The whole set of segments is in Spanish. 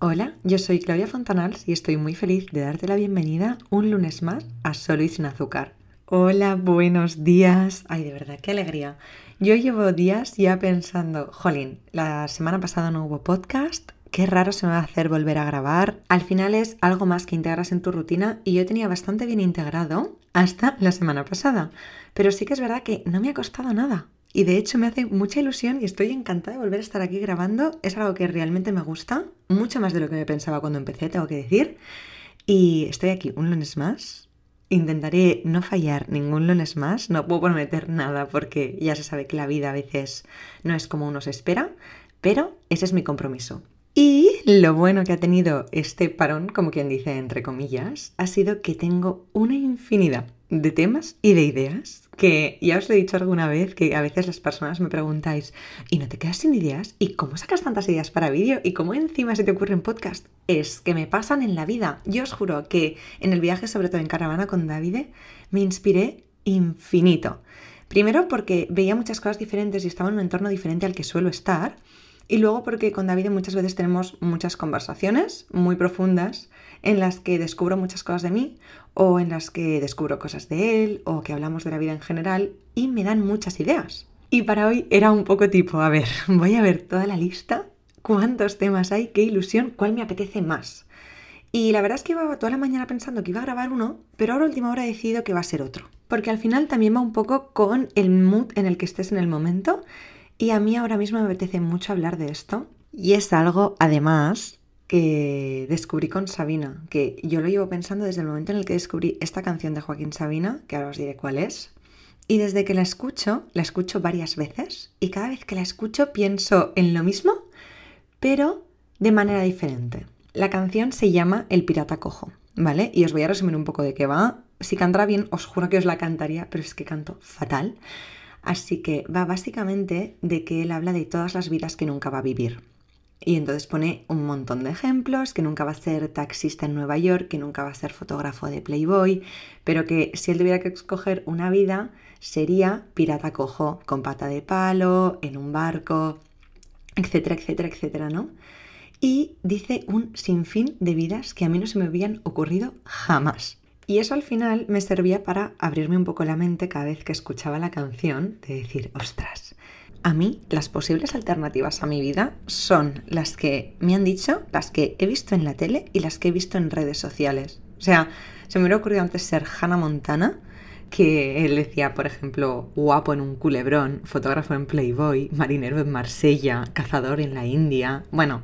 Hola, yo soy Claudia Fontanals y estoy muy feliz de darte la bienvenida un lunes más a Solo y sin azúcar. Hola, buenos días. Ay, de verdad, qué alegría. Yo llevo días ya pensando, jolín, la semana pasada no hubo podcast, qué raro se me va a hacer volver a grabar. Al final es algo más que integras en tu rutina y yo tenía bastante bien integrado hasta la semana pasada. Pero sí que es verdad que no me ha costado nada. Y de hecho me hace mucha ilusión y estoy encantada de volver a estar aquí grabando. Es algo que realmente me gusta, mucho más de lo que me pensaba cuando empecé, tengo que decir. Y estoy aquí un lunes más. Intentaré no fallar ningún lunes más. No puedo prometer nada porque ya se sabe que la vida a veces no es como uno se espera, pero ese es mi compromiso. Y lo bueno que ha tenido este parón, como quien dice entre comillas, ha sido que tengo una infinidad de temas y de ideas que ya os he dicho alguna vez que a veces las personas me preguntáis ¿y no te quedas sin ideas? ¿Y cómo sacas tantas ideas para vídeo? ¿Y cómo encima se te ocurren podcast? Es que me pasan en la vida. Yo os juro que en el viaje, sobre todo en caravana con Davide, me inspiré infinito. Primero porque veía muchas cosas diferentes y estaba en un entorno diferente al que suelo estar. Y luego porque con David muchas veces tenemos muchas conversaciones muy profundas en las que descubro muchas cosas de mí o en las que descubro cosas de él o que hablamos de la vida en general y me dan muchas ideas. Y para hoy era un poco tipo, a ver, voy a ver toda la lista, cuántos temas hay, qué ilusión, cuál me apetece más. Y la verdad es que iba toda la mañana pensando que iba a grabar uno, pero ahora última hora he decidido que va a ser otro. Porque al final también va un poco con el mood en el que estés en el momento. Y a mí ahora mismo me apetece mucho hablar de esto. Y es algo, además, que descubrí con Sabina, que yo lo llevo pensando desde el momento en el que descubrí esta canción de Joaquín Sabina, que ahora os diré cuál es. Y desde que la escucho, la escucho varias veces y cada vez que la escucho pienso en lo mismo, pero de manera diferente. La canción se llama El pirata cojo, ¿vale? Y os voy a resumir un poco de qué va. Si cantara bien, os juro que os la cantaría, pero es que canto fatal. Así que va básicamente de que él habla de todas las vidas que nunca va a vivir. Y entonces pone un montón de ejemplos, que nunca va a ser taxista en Nueva York, que nunca va a ser fotógrafo de Playboy, pero que si él tuviera que escoger una vida, sería pirata cojo, con pata de palo, en un barco, etcétera, etcétera, etcétera, ¿no? Y dice un sinfín de vidas que a mí no se me habían ocurrido jamás. Y eso al final me servía para abrirme un poco la mente cada vez que escuchaba la canción, de decir, ostras, a mí las posibles alternativas a mi vida son las que me han dicho, las que he visto en la tele y las que he visto en redes sociales. O sea, se me hubiera ocurrido antes ser Hannah Montana, que él decía, por ejemplo, guapo en un culebrón, fotógrafo en Playboy, marinero en Marsella, cazador en la India. Bueno,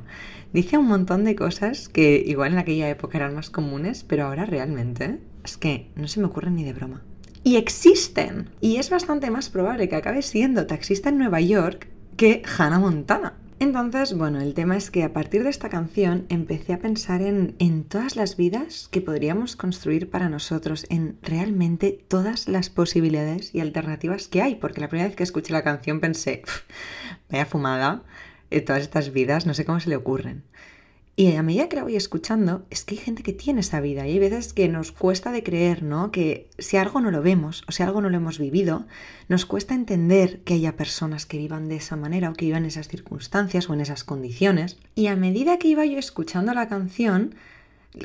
dice un montón de cosas que igual en aquella época eran más comunes, pero ahora realmente es que no se me ocurren ni de broma y existen. Y es bastante más probable que acabe siendo taxista en Nueva York que Hannah Montana. Entonces, bueno, el tema es que a partir de esta canción empecé a pensar en, en, todas las vidas que podríamos construir para nosotros, en realmente todas las posibilidades y alternativas que hay, porque la primera vez que escuché la canción pensé, vaya fumada, eh, todas estas vidas, no sé cómo se le ocurren. Y a medida que la voy escuchando, es que hay gente que tiene esa vida y hay veces que nos cuesta de creer, ¿no? Que si algo no lo vemos o si algo no lo hemos vivido, nos cuesta entender que haya personas que vivan de esa manera o que vivan en esas circunstancias o en esas condiciones. Y a medida que iba yo escuchando la canción,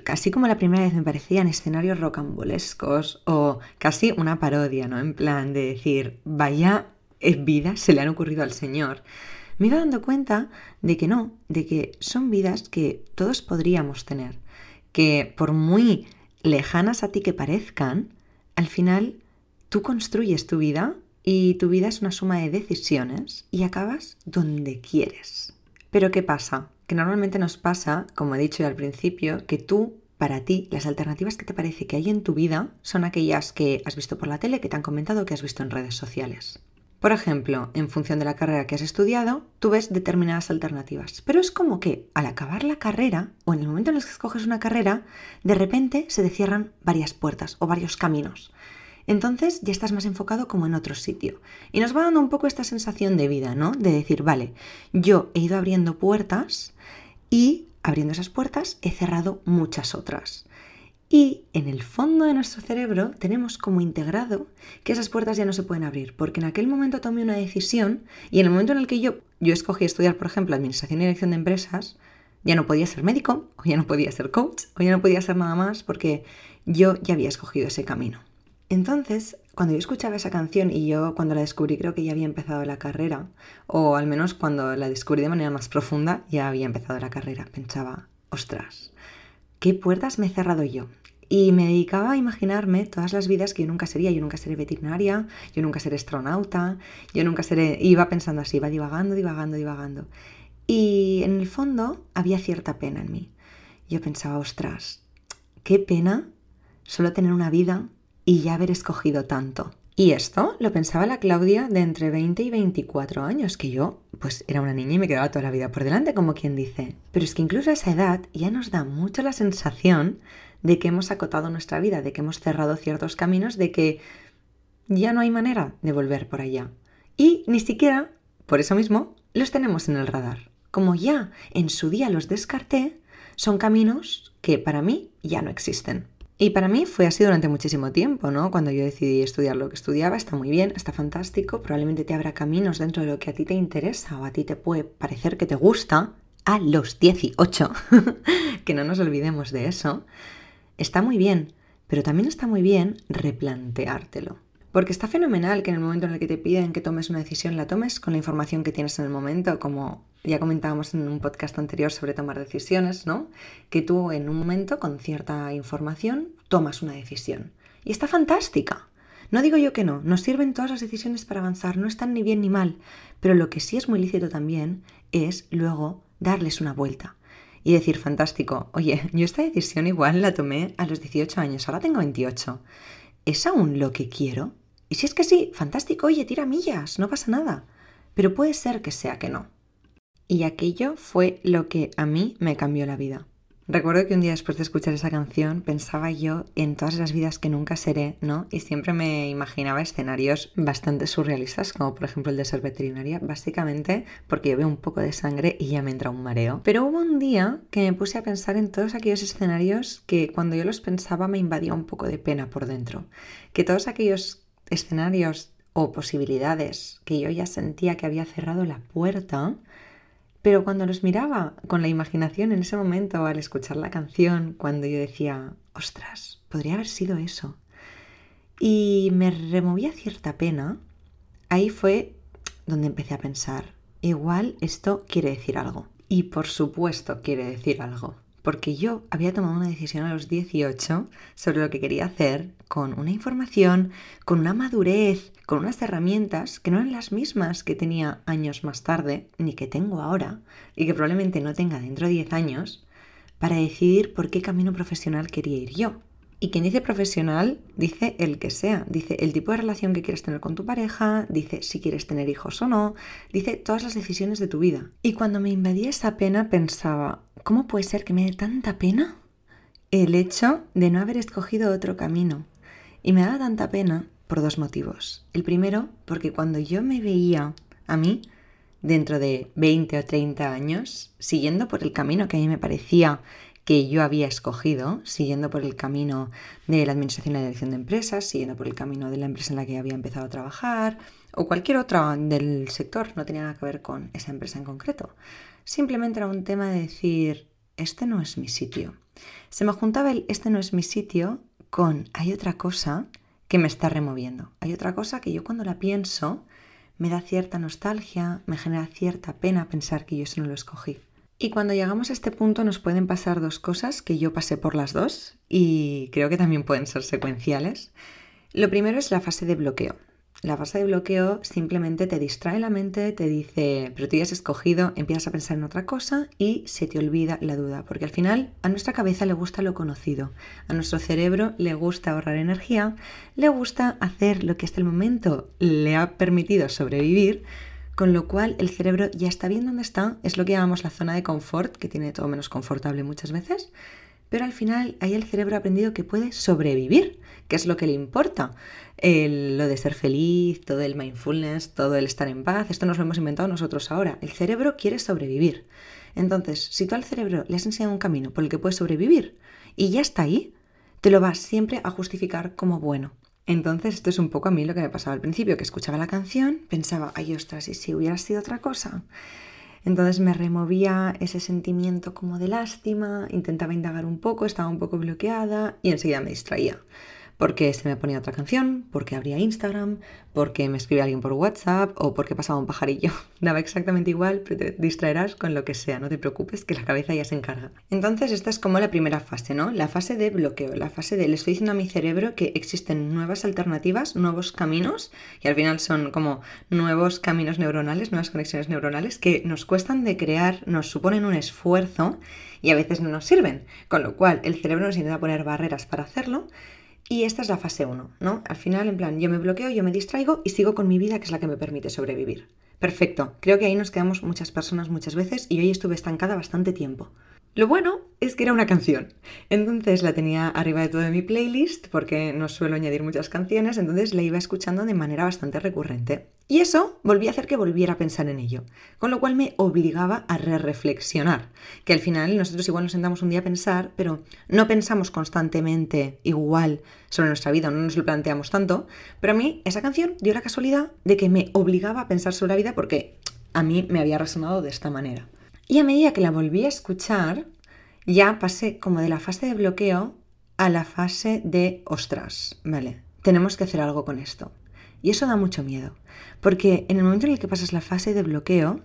casi como la primera vez me parecían escenarios rocambolescos o casi una parodia, ¿no? En plan de decir, vaya vida se le han ocurrido al Señor me iba dando cuenta de que no, de que son vidas que todos podríamos tener, que por muy lejanas a ti que parezcan, al final tú construyes tu vida y tu vida es una suma de decisiones y acabas donde quieres. Pero ¿qué pasa? Que normalmente nos pasa, como he dicho al principio, que tú, para ti, las alternativas que te parece que hay en tu vida son aquellas que has visto por la tele, que te han comentado, que has visto en redes sociales. Por ejemplo, en función de la carrera que has estudiado, tú ves determinadas alternativas. Pero es como que al acabar la carrera, o en el momento en el que escoges una carrera, de repente se te cierran varias puertas o varios caminos. Entonces ya estás más enfocado como en otro sitio. Y nos va dando un poco esta sensación de vida, ¿no? De decir, vale, yo he ido abriendo puertas y abriendo esas puertas he cerrado muchas otras. Y en el fondo de nuestro cerebro tenemos como integrado que esas puertas ya no se pueden abrir, porque en aquel momento tomé una decisión y en el momento en el que yo, yo escogí estudiar, por ejemplo, Administración y Dirección de Empresas, Ya no podía ser médico, o ya no podía ser coach, o ya no podía ser nada más porque yo ya había escogido ese camino. Entonces, cuando yo escuchaba esa canción y yo cuando la descubrí creo que ya había empezado la carrera, o al menos cuando la descubrí de manera más profunda ya había empezado la carrera, pensaba, ostras, ¿qué puertas me he cerrado yo? Y me dedicaba a imaginarme todas las vidas que yo nunca sería. Yo nunca seré veterinaria, yo nunca seré astronauta, yo nunca seré... Iba pensando así, iba divagando, divagando, divagando. Y en el fondo había cierta pena en mí. Yo pensaba, ostras, qué pena solo tener una vida y ya haber escogido tanto. Y esto lo pensaba la Claudia de entre 20 y 24 años, que yo pues era una niña y me quedaba toda la vida por delante, como quien dice. Pero es que incluso a esa edad ya nos da mucho la sensación de que hemos acotado nuestra vida, de que hemos cerrado ciertos caminos, de que ya no hay manera de volver por allá. Y ni siquiera, por eso mismo, los tenemos en el radar. Como ya en su día los descarté, son caminos que para mí ya no existen. Y para mí fue así durante muchísimo tiempo, ¿no? Cuando yo decidí estudiar lo que estudiaba, está muy bien, está fantástico, probablemente te abra caminos dentro de lo que a ti te interesa o a ti te puede parecer que te gusta, a los 18, que no nos olvidemos de eso, está muy bien, pero también está muy bien replanteártelo. Porque está fenomenal que en el momento en el que te piden que tomes una decisión, la tomes con la información que tienes en el momento, como ya comentábamos en un podcast anterior sobre tomar decisiones, ¿no? Que tú en un momento, con cierta información, tomas una decisión. Y está fantástica. No digo yo que no, nos sirven todas las decisiones para avanzar, no están ni bien ni mal, pero lo que sí es muy lícito también es luego darles una vuelta y decir, fantástico, oye, yo esta decisión igual la tomé a los 18 años, ahora tengo 28. ¿Es aún lo que quiero? Y si es que sí, fantástico, oye, tira millas, no pasa nada. Pero puede ser que sea que no. Y aquello fue lo que a mí me cambió la vida. Recuerdo que un día después de escuchar esa canción pensaba yo en todas las vidas que nunca seré, ¿no? Y siempre me imaginaba escenarios bastante surrealistas, como por ejemplo el de ser veterinaria, básicamente porque yo veo un poco de sangre y ya me entra un mareo. Pero hubo un día que me puse a pensar en todos aquellos escenarios que cuando yo los pensaba me invadía un poco de pena por dentro. Que todos aquellos escenarios o posibilidades que yo ya sentía que había cerrado la puerta, pero cuando los miraba con la imaginación en ese momento, al escuchar la canción, cuando yo decía, ostras, podría haber sido eso, y me removía cierta pena, ahí fue donde empecé a pensar, igual esto quiere decir algo. Y por supuesto quiere decir algo porque yo había tomado una decisión a los 18 sobre lo que quería hacer con una información, con una madurez, con unas herramientas que no eran las mismas que tenía años más tarde, ni que tengo ahora, y que probablemente no tenga dentro de 10 años, para decidir por qué camino profesional quería ir yo. Y quien dice profesional dice el que sea, dice el tipo de relación que quieres tener con tu pareja, dice si quieres tener hijos o no, dice todas las decisiones de tu vida. Y cuando me invadía esa pena pensaba, ¿cómo puede ser que me dé tanta pena el hecho de no haber escogido otro camino? Y me daba tanta pena por dos motivos. El primero, porque cuando yo me veía a mí, dentro de 20 o 30 años, siguiendo por el camino que a mí me parecía que yo había escogido, siguiendo por el camino de la administración y la dirección de empresas, siguiendo por el camino de la empresa en la que había empezado a trabajar, o cualquier otra del sector, no tenía nada que ver con esa empresa en concreto. Simplemente era un tema de decir, este no es mi sitio. Se me juntaba el este no es mi sitio con hay otra cosa que me está removiendo. Hay otra cosa que yo cuando la pienso me da cierta nostalgia, me genera cierta pena pensar que yo eso no lo escogí. Y cuando llegamos a este punto nos pueden pasar dos cosas, que yo pasé por las dos y creo que también pueden ser secuenciales. Lo primero es la fase de bloqueo. La fase de bloqueo simplemente te distrae la mente, te dice, pero tú ya has escogido, empiezas a pensar en otra cosa y se te olvida la duda, porque al final a nuestra cabeza le gusta lo conocido, a nuestro cerebro le gusta ahorrar energía, le gusta hacer lo que hasta el momento le ha permitido sobrevivir, con lo cual el cerebro ya está bien donde está, es lo que llamamos la zona de confort, que tiene todo menos confortable muchas veces, pero al final ahí el cerebro ha aprendido que puede sobrevivir, que es lo que le importa. lo de ser feliz, todo el mindfulness, todo el estar en paz, esto nos lo hemos inventado nosotros ahora. El cerebro quiere sobrevivir. Entonces, si tú al cerebro le has enseñado un camino por el que puedes sobrevivir y ya está ahí, te lo vas siempre a justificar como bueno. Entonces, esto es un poco a mí lo que me pasaba al principio, que escuchaba la canción, pensaba, ay ostras, ¿y si hubiera sido otra cosa? Entonces me removía ese sentimiento como de lástima, intentaba indagar un poco, estaba un poco bloqueada y enseguida me distraía porque se me ponía otra canción, porque abría Instagram, porque me escribía alguien por WhatsApp o porque pasaba un pajarillo. Daba exactamente igual, pero te distraerás con lo que sea, no te preocupes, que la cabeza ya se encarga. Entonces esta es como la primera fase, ¿no? La fase de bloqueo, la fase de le estoy diciendo a mi cerebro que existen nuevas alternativas, nuevos caminos, y al final son como nuevos caminos neuronales, nuevas conexiones neuronales que nos cuestan de crear, nos suponen un esfuerzo y a veces no nos sirven. Con lo cual el cerebro nos intenta poner barreras para hacerlo y esta es la fase 1, ¿no? Al final, en plan, yo me bloqueo, yo me distraigo y sigo con mi vida, que es la que me permite sobrevivir. Perfecto, creo que ahí nos quedamos muchas personas muchas veces y hoy estuve estancada bastante tiempo. Lo bueno es que era una canción. Entonces la tenía arriba de todo mi playlist porque no suelo añadir muchas canciones, entonces la iba escuchando de manera bastante recurrente. Y eso volvía a hacer que volviera a pensar en ello, con lo cual me obligaba a re-reflexionar, que al final nosotros igual nos sentamos un día a pensar, pero no pensamos constantemente igual sobre nuestra vida, no nos lo planteamos tanto, pero a mí esa canción dio la casualidad de que me obligaba a pensar sobre la vida porque a mí me había resonado de esta manera. Y a medida que la volví a escuchar, ya pasé como de la fase de bloqueo a la fase de, ostras, vale, tenemos que hacer algo con esto. Y eso da mucho miedo, porque en el momento en el que pasas la fase de bloqueo,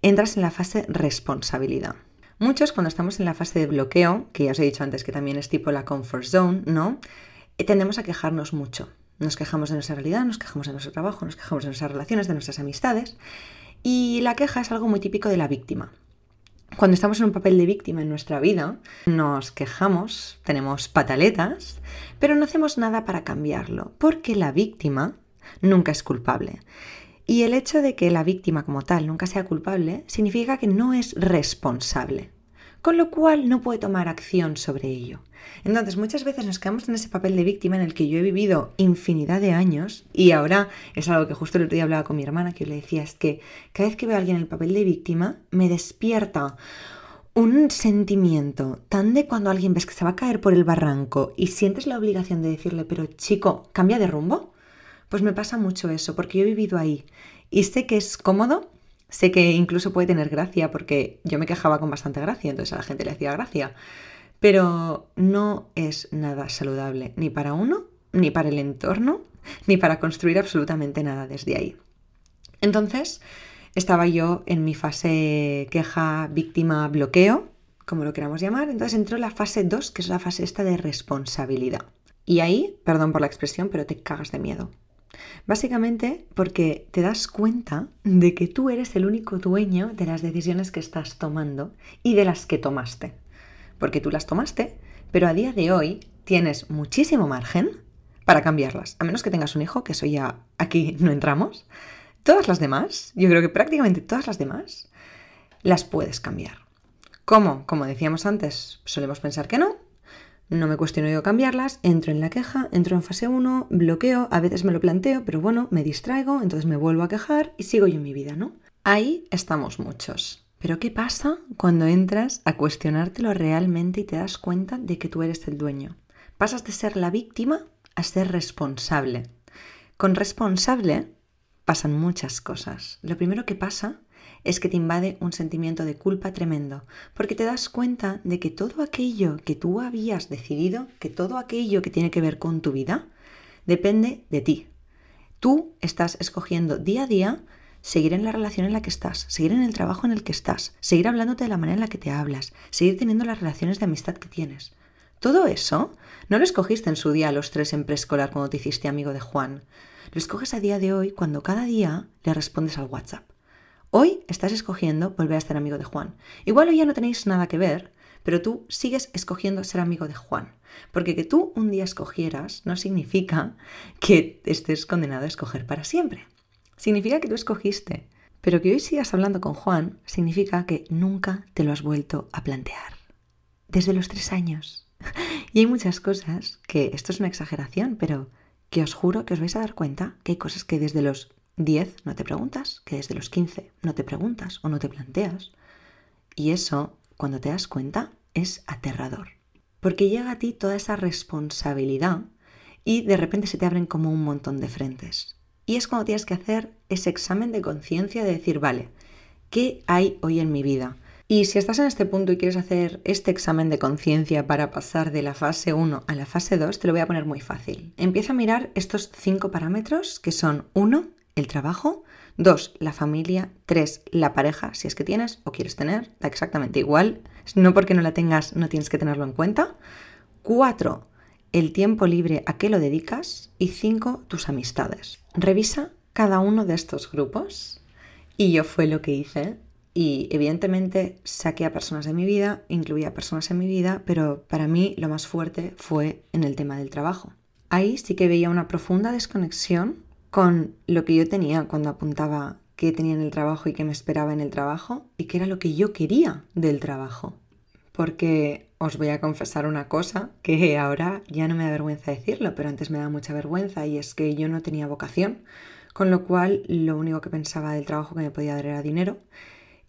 entras en la fase responsabilidad. Muchos cuando estamos en la fase de bloqueo, que ya os he dicho antes que también es tipo la comfort zone, ¿no? Eh, tendemos a quejarnos mucho. Nos quejamos de nuestra realidad, nos quejamos de nuestro trabajo, nos quejamos de nuestras relaciones, de nuestras amistades. Y la queja es algo muy típico de la víctima cuando estamos en un papel de víctima en nuestra vida, nos quejamos, tenemos pataletas, pero no hacemos nada para cambiarlo, porque la víctima nunca es culpable. Y el hecho de que la víctima como tal nunca sea culpable significa que no es responsable con lo cual no puede tomar acción sobre ello. Entonces muchas veces nos quedamos en ese papel de víctima en el que yo he vivido infinidad de años y ahora es algo que justo el otro día hablaba con mi hermana que yo le decía, es que cada vez que veo a alguien en el papel de víctima me despierta un sentimiento tan de cuando alguien ves que se va a caer por el barranco y sientes la obligación de decirle, pero chico, cambia de rumbo. Pues me pasa mucho eso, porque yo he vivido ahí y sé que es cómodo, Sé que incluso puede tener gracia porque yo me quejaba con bastante gracia, entonces a la gente le hacía gracia. Pero no es nada saludable ni para uno, ni para el entorno, ni para construir absolutamente nada desde ahí. Entonces, estaba yo en mi fase queja, víctima, bloqueo, como lo queramos llamar. Entonces entró la fase 2, que es la fase esta de responsabilidad. Y ahí, perdón por la expresión, pero te cagas de miedo. Básicamente porque te das cuenta de que tú eres el único dueño de las decisiones que estás tomando y de las que tomaste. Porque tú las tomaste, pero a día de hoy tienes muchísimo margen para cambiarlas. A menos que tengas un hijo, que eso ya aquí no entramos. Todas las demás, yo creo que prácticamente todas las demás, las puedes cambiar. ¿Cómo? Como decíamos antes, solemos pensar que no, no me cuestiono yo cambiarlas, entro en la queja, entro en fase 1, bloqueo, a veces me lo planteo, pero bueno, me distraigo, entonces me vuelvo a quejar y sigo yo en mi vida, ¿no? Ahí estamos muchos. Pero ¿qué pasa cuando entras a cuestionártelo realmente y te das cuenta de que tú eres el dueño? Pasas de ser la víctima a ser responsable. Con responsable pasan muchas cosas. Lo primero que pasa es que te invade un sentimiento de culpa tremendo, porque te das cuenta de que todo aquello que tú habías decidido, que todo aquello que tiene que ver con tu vida, depende de ti. Tú estás escogiendo día a día seguir en la relación en la que estás, seguir en el trabajo en el que estás, seguir hablándote de la manera en la que te hablas, seguir teniendo las relaciones de amistad que tienes. Todo eso no lo escogiste en su día a los tres en preescolar cuando te hiciste amigo de Juan. Lo escoges a día de hoy cuando cada día le respondes al WhatsApp. Hoy estás escogiendo volver a ser amigo de Juan. Igual hoy ya no tenéis nada que ver, pero tú sigues escogiendo ser amigo de Juan. Porque que tú un día escogieras no significa que estés condenado a escoger para siempre. Significa que tú escogiste. Pero que hoy sigas hablando con Juan significa que nunca te lo has vuelto a plantear. Desde los tres años. Y hay muchas cosas que, esto es una exageración, pero que os juro que os vais a dar cuenta que hay cosas que desde los 10 no te preguntas, que desde los 15 no te preguntas o no te planteas. Y eso, cuando te das cuenta, es aterrador. Porque llega a ti toda esa responsabilidad y de repente se te abren como un montón de frentes. Y es cuando tienes que hacer ese examen de conciencia de decir, vale, ¿qué hay hoy en mi vida? Y si estás en este punto y quieres hacer este examen de conciencia para pasar de la fase 1 a la fase 2, te lo voy a poner muy fácil. Empieza a mirar estos cinco parámetros que son 1, el trabajo, 2, la familia, 3, la pareja, si es que tienes o quieres tener, da exactamente igual, no porque no la tengas no tienes que tenerlo en cuenta. 4, el tiempo libre a qué lo dedicas y 5, tus amistades. Revisa cada uno de estos grupos y yo fue lo que hice y evidentemente saqué a personas de mi vida, incluí a personas en mi vida, pero para mí lo más fuerte fue en el tema del trabajo. Ahí sí que veía una profunda desconexión con lo que yo tenía cuando apuntaba qué tenía en el trabajo y qué me esperaba en el trabajo y qué era lo que yo quería del trabajo. Porque os voy a confesar una cosa que ahora ya no me da vergüenza decirlo, pero antes me da mucha vergüenza y es que yo no tenía vocación, con lo cual lo único que pensaba del trabajo que me podía dar era dinero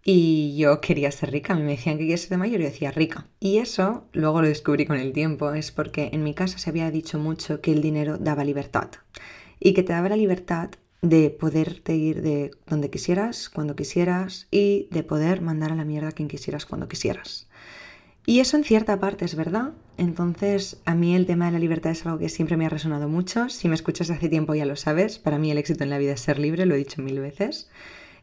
y yo quería ser rica. A mí me decían que quería ser de mayor y yo decía rica. Y eso luego lo descubrí con el tiempo. Es porque en mi casa se había dicho mucho que el dinero daba libertad. Y que te daba la libertad de poderte ir de donde quisieras, cuando quisieras y de poder mandar a la mierda a quien quisieras cuando quisieras. Y eso en cierta parte es verdad. Entonces, a mí el tema de la libertad es algo que siempre me ha resonado mucho. Si me escuchas hace tiempo ya lo sabes. Para mí el éxito en la vida es ser libre, lo he dicho mil veces.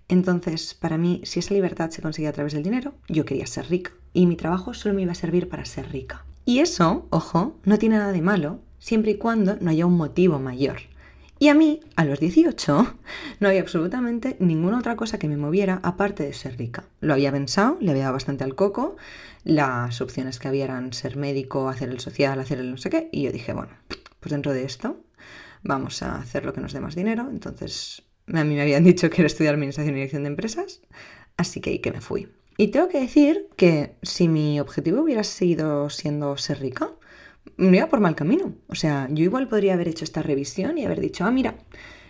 Entonces, para mí, si esa libertad se consigue a través del dinero, yo quería ser rica. Y mi trabajo solo me iba a servir para ser rica. Y eso, ojo, no tiene nada de malo, siempre y cuando no haya un motivo mayor. Y a mí, a los 18, no había absolutamente ninguna otra cosa que me moviera aparte de ser rica. Lo había pensado, le había dado bastante al coco, las opciones que había eran ser médico, hacer el social, hacer el no sé qué, y yo dije, bueno, pues dentro de esto vamos a hacer lo que nos dé más dinero, entonces a mí me habían dicho que era estudiar Administración y Dirección de Empresas, así que ahí que me fui. Y tengo que decir que si mi objetivo hubiera sido siendo ser rica, me iba por mal camino. O sea, yo igual podría haber hecho esta revisión y haber dicho, ah, mira,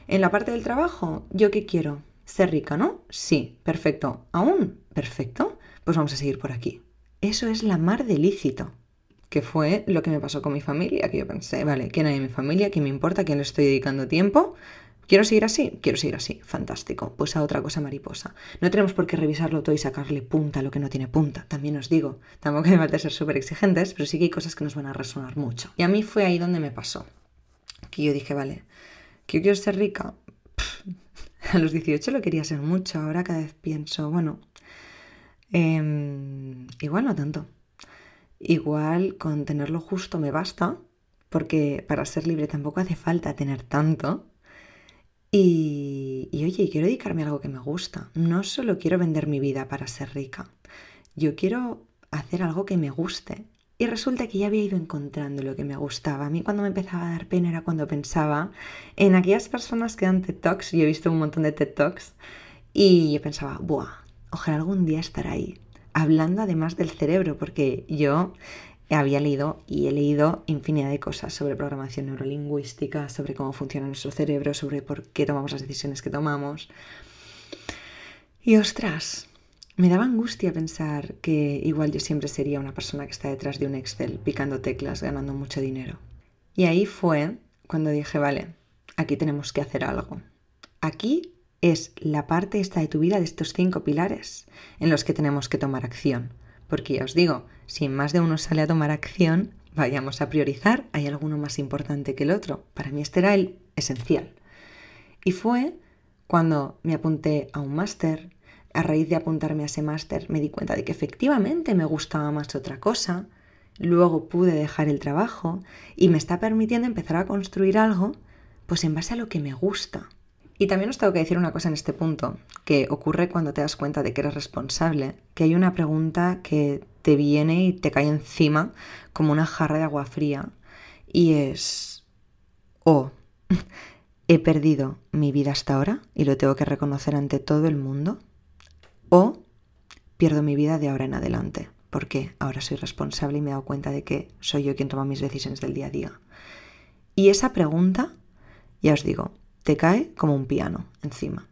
en la parte del trabajo, ¿yo qué quiero? Ser rica, ¿no? Sí, perfecto. ¿Aún? Perfecto. Pues vamos a seguir por aquí. Eso es la mar de lícito. Que fue lo que me pasó con mi familia, que yo pensé, vale, ¿quién hay en mi familia? ¿Quién me importa? ¿Quién le estoy dedicando tiempo? ¿Quiero seguir así? Quiero seguir así. Fantástico. Pues a otra cosa mariposa. No tenemos por qué revisarlo todo y sacarle punta a lo que no tiene punta. También os digo, tampoco me falta ser súper exigentes, pero sí que hay cosas que nos van a resonar mucho. Y a mí fue ahí donde me pasó. Que yo dije, vale, que yo quiero ser rica. a los 18 lo quería ser mucho. Ahora cada vez pienso, bueno, em, igual no tanto. Igual con tenerlo justo me basta, porque para ser libre tampoco hace falta tener tanto. Y, oye, quiero dedicarme a algo que me gusta. No solo quiero vender mi vida para ser rica. Yo quiero hacer algo que me guste. Y resulta que ya había ido encontrando lo que me gustaba. A mí cuando me empezaba a dar pena era cuando pensaba en aquellas personas que dan TED Talks. Yo he visto un montón de TED Talks. Y yo pensaba, ¡buah! Ojalá algún día estar ahí. Hablando además del cerebro, porque yo había leído y he leído infinidad de cosas sobre programación neurolingüística, sobre cómo funciona nuestro cerebro, sobre por qué tomamos las decisiones que tomamos. Y ostras, me daba angustia pensar que igual yo siempre sería una persona que está detrás de un Excel picando teclas, ganando mucho dinero. Y ahí fue cuando dije, vale, aquí tenemos que hacer algo. Aquí es la parte esta de tu vida de estos cinco pilares en los que tenemos que tomar acción. Porque ya os digo, si más de uno sale a tomar acción, vayamos a priorizar, hay alguno más importante que el otro. Para mí este era el esencial. Y fue cuando me apunté a un máster, a raíz de apuntarme a ese máster me di cuenta de que efectivamente me gustaba más otra cosa, luego pude dejar el trabajo y me está permitiendo empezar a construir algo pues en base a lo que me gusta. Y también os tengo que decir una cosa en este punto, que ocurre cuando te das cuenta de que eres responsable, que hay una pregunta que te viene y te cae encima como una jarra de agua fría y es, oh, he perdido mi vida hasta ahora y lo tengo que reconocer ante todo el mundo, o pierdo mi vida de ahora en adelante, porque ahora soy responsable y me he dado cuenta de que soy yo quien toma mis decisiones del día a día. Y esa pregunta, ya os digo, te cae como un piano encima.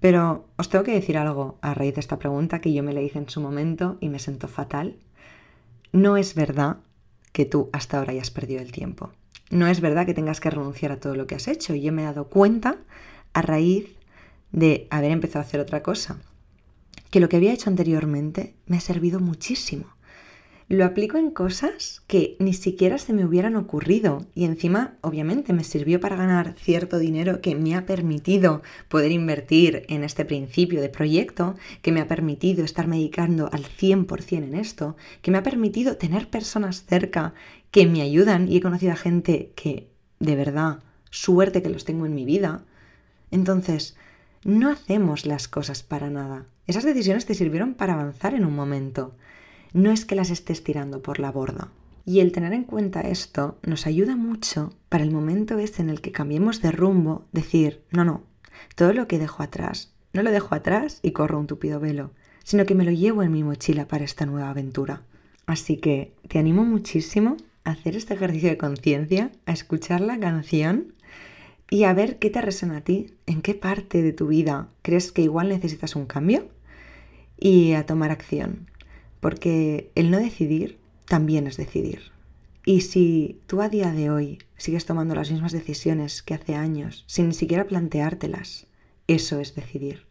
Pero os tengo que decir algo a raíz de esta pregunta que yo me le hice en su momento y me sentó fatal. No es verdad que tú hasta ahora hayas perdido el tiempo. No es verdad que tengas que renunciar a todo lo que has hecho. Y yo me he dado cuenta a raíz de haber empezado a hacer otra cosa. que lo que había hecho anteriormente me ha servido muchísimo. Lo aplico en cosas que ni siquiera se me hubieran ocurrido y encima obviamente me sirvió para ganar cierto dinero que me ha permitido poder invertir en este principio de proyecto, que me ha permitido estarme dedicando al 100% en esto, que me ha permitido tener personas cerca que me ayudan y he conocido a gente que de verdad, suerte que los tengo en mi vida. Entonces, no hacemos las cosas para nada. Esas decisiones te sirvieron para avanzar en un momento no es que las estés tirando por la borda. Y el tener en cuenta esto nos ayuda mucho para el momento ese en el que cambiemos de rumbo, decir, no, no, todo lo que dejo atrás, no lo dejo atrás y corro un tupido velo, sino que me lo llevo en mi mochila para esta nueva aventura. Así que te animo muchísimo a hacer este ejercicio de conciencia, a escuchar la canción y a ver qué te resuena a ti, en qué parte de tu vida crees que igual necesitas un cambio y a tomar acción porque el no decidir también es decidir. Y si tú a día de hoy sigues tomando las mismas decisiones que hace años, sin ni siquiera planteártelas, eso es decidir.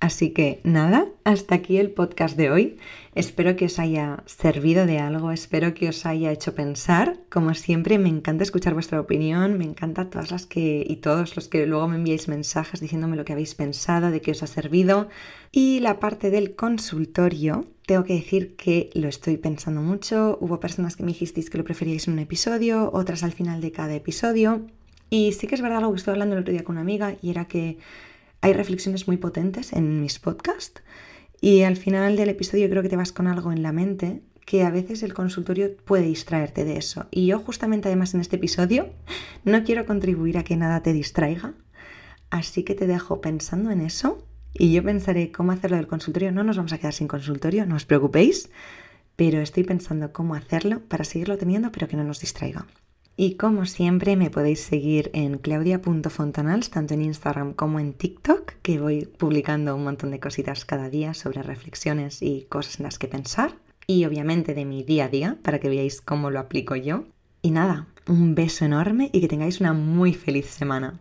Así que nada, hasta aquí el podcast de hoy. Espero que os haya servido de algo, espero que os haya hecho pensar. Como siempre, me encanta escuchar vuestra opinión, me encanta todas las que y todos los que luego me enviáis mensajes diciéndome lo que habéis pensado, de qué os ha servido. Y la parte del consultorio, tengo que decir que lo estoy pensando mucho. Hubo personas que me dijisteis que lo preferíais en un episodio, otras al final de cada episodio. Y sí que es verdad algo que estuve hablando el otro día con una amiga y era que hay reflexiones muy potentes en mis podcasts y al final del episodio creo que te vas con algo en la mente que a veces el consultorio puede distraerte de eso. Y yo justamente además en este episodio no quiero contribuir a que nada te distraiga, así que te dejo pensando en eso y yo pensaré cómo hacerlo del consultorio. No nos vamos a quedar sin consultorio, no os preocupéis, pero estoy pensando cómo hacerlo para seguirlo teniendo pero que no nos distraiga. Y como siempre me podéis seguir en claudia.fontanals, tanto en Instagram como en TikTok, que voy publicando un montón de cositas cada día sobre reflexiones y cosas en las que pensar. Y obviamente de mi día a día, para que veáis cómo lo aplico yo. Y nada, un beso enorme y que tengáis una muy feliz semana.